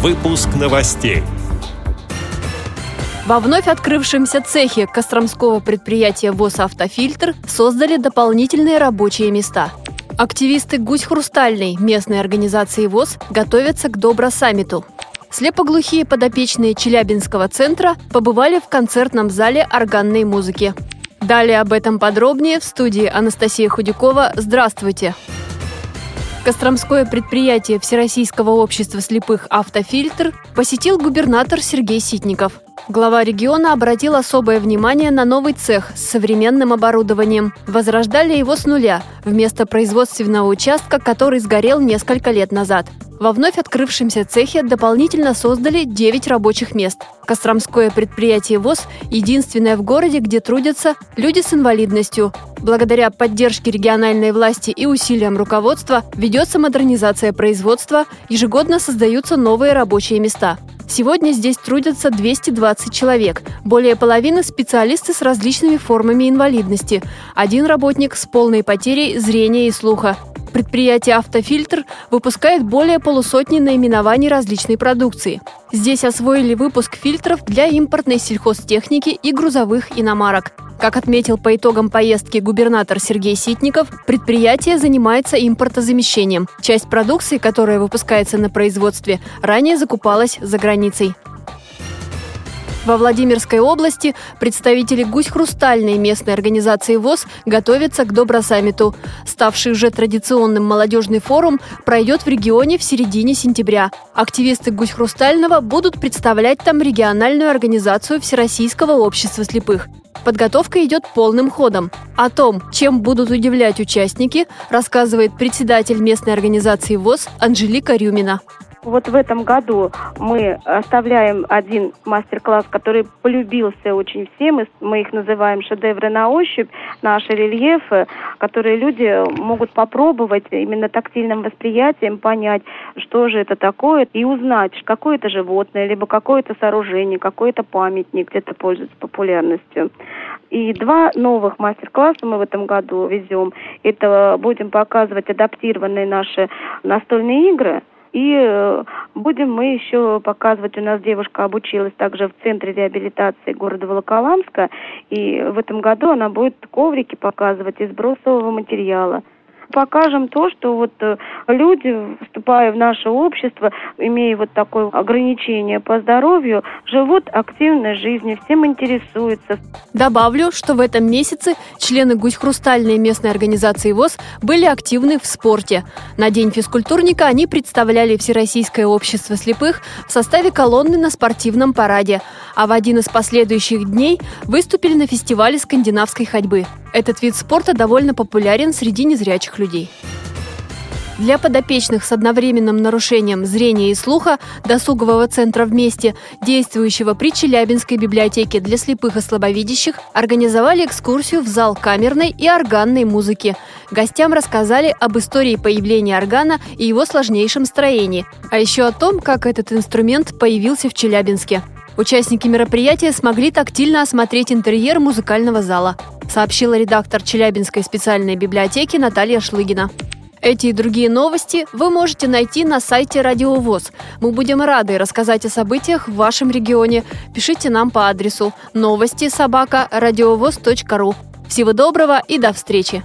Выпуск новостей. Во вновь открывшемся цехе Костромского предприятия ВОЗ «Автофильтр» создали дополнительные рабочие места. Активисты «Гусь Хрустальный» местной организации ВОЗ готовятся к Добро-саммиту. Слепоглухие подопечные Челябинского центра побывали в концертном зале органной музыки. Далее об этом подробнее в студии Анастасия Худякова. Здравствуйте! Костромское предприятие Всероссийского общества слепых «Автофильтр» посетил губернатор Сергей Ситников. Глава региона обратил особое внимание на новый цех с современным оборудованием. Возрождали его с нуля, вместо производственного участка, который сгорел несколько лет назад. Во вновь открывшемся цехе дополнительно создали 9 рабочих мест. Костромское предприятие ВОЗ – единственное в городе, где трудятся люди с инвалидностью. Благодаря поддержке региональной власти и усилиям руководства ведется модернизация производства, ежегодно создаются новые рабочие места. Сегодня здесь трудятся 220 человек. Более половины – специалисты с различными формами инвалидности. Один работник с полной потерей зрения и слуха. Предприятие «Автофильтр» выпускает более полусотни наименований различной продукции. Здесь освоили выпуск фильтров для импортной сельхозтехники и грузовых иномарок. Как отметил по итогам поездки губернатор Сергей Ситников, предприятие занимается импортозамещением. Часть продукции, которая выпускается на производстве, ранее закупалась за границей. Во Владимирской области представители «Гусь Хрустальной» местной организации ВОЗ готовятся к Добросаммиту. Ставший уже традиционным молодежный форум пройдет в регионе в середине сентября. Активисты «Гусь Хрустального» будут представлять там региональную организацию Всероссийского общества слепых. Подготовка идет полным ходом. О том, чем будут удивлять участники, рассказывает председатель местной организации ВОЗ Анжелика Рюмина. Вот в этом году мы оставляем один мастер-класс, который полюбился очень всем. Мы их называем шедевры на ощупь, наши рельефы, которые люди могут попробовать именно тактильным восприятием понять, что же это такое, и узнать, какое это животное, либо какое-то сооружение, какой-то памятник где-то пользуется популярностью. И два новых мастер-класса мы в этом году везем. Это будем показывать адаптированные наши настольные игры – и э, будем мы еще показывать, у нас девушка обучилась также в Центре реабилитации города Волоколамска, и в этом году она будет коврики показывать из бросового материала покажем то, что вот э, люди, вступая в наше общество, имея вот такое ограничение по здоровью, живут активной жизнью, всем интересуются. Добавлю, что в этом месяце члены «Гусь Хрустальной» местной организации ВОЗ были активны в спорте. На День физкультурника они представляли Всероссийское общество слепых в составе колонны на спортивном параде, а в один из последующих дней выступили на фестивале скандинавской ходьбы. Этот вид спорта довольно популярен среди незрячих людей. Для подопечных с одновременным нарушением зрения и слуха досугового центра «Вместе», действующего при Челябинской библиотеке для слепых и слабовидящих, организовали экскурсию в зал камерной и органной музыки. Гостям рассказали об истории появления органа и его сложнейшем строении, а еще о том, как этот инструмент появился в Челябинске. Участники мероприятия смогли тактильно осмотреть интерьер музыкального зала сообщила редактор Челябинской специальной библиотеки Наталья Шлыгина. Эти и другие новости вы можете найти на сайте Радиовоз. Мы будем рады рассказать о событиях в вашем регионе. Пишите нам по адресу новости собака ру. Всего доброго и до встречи!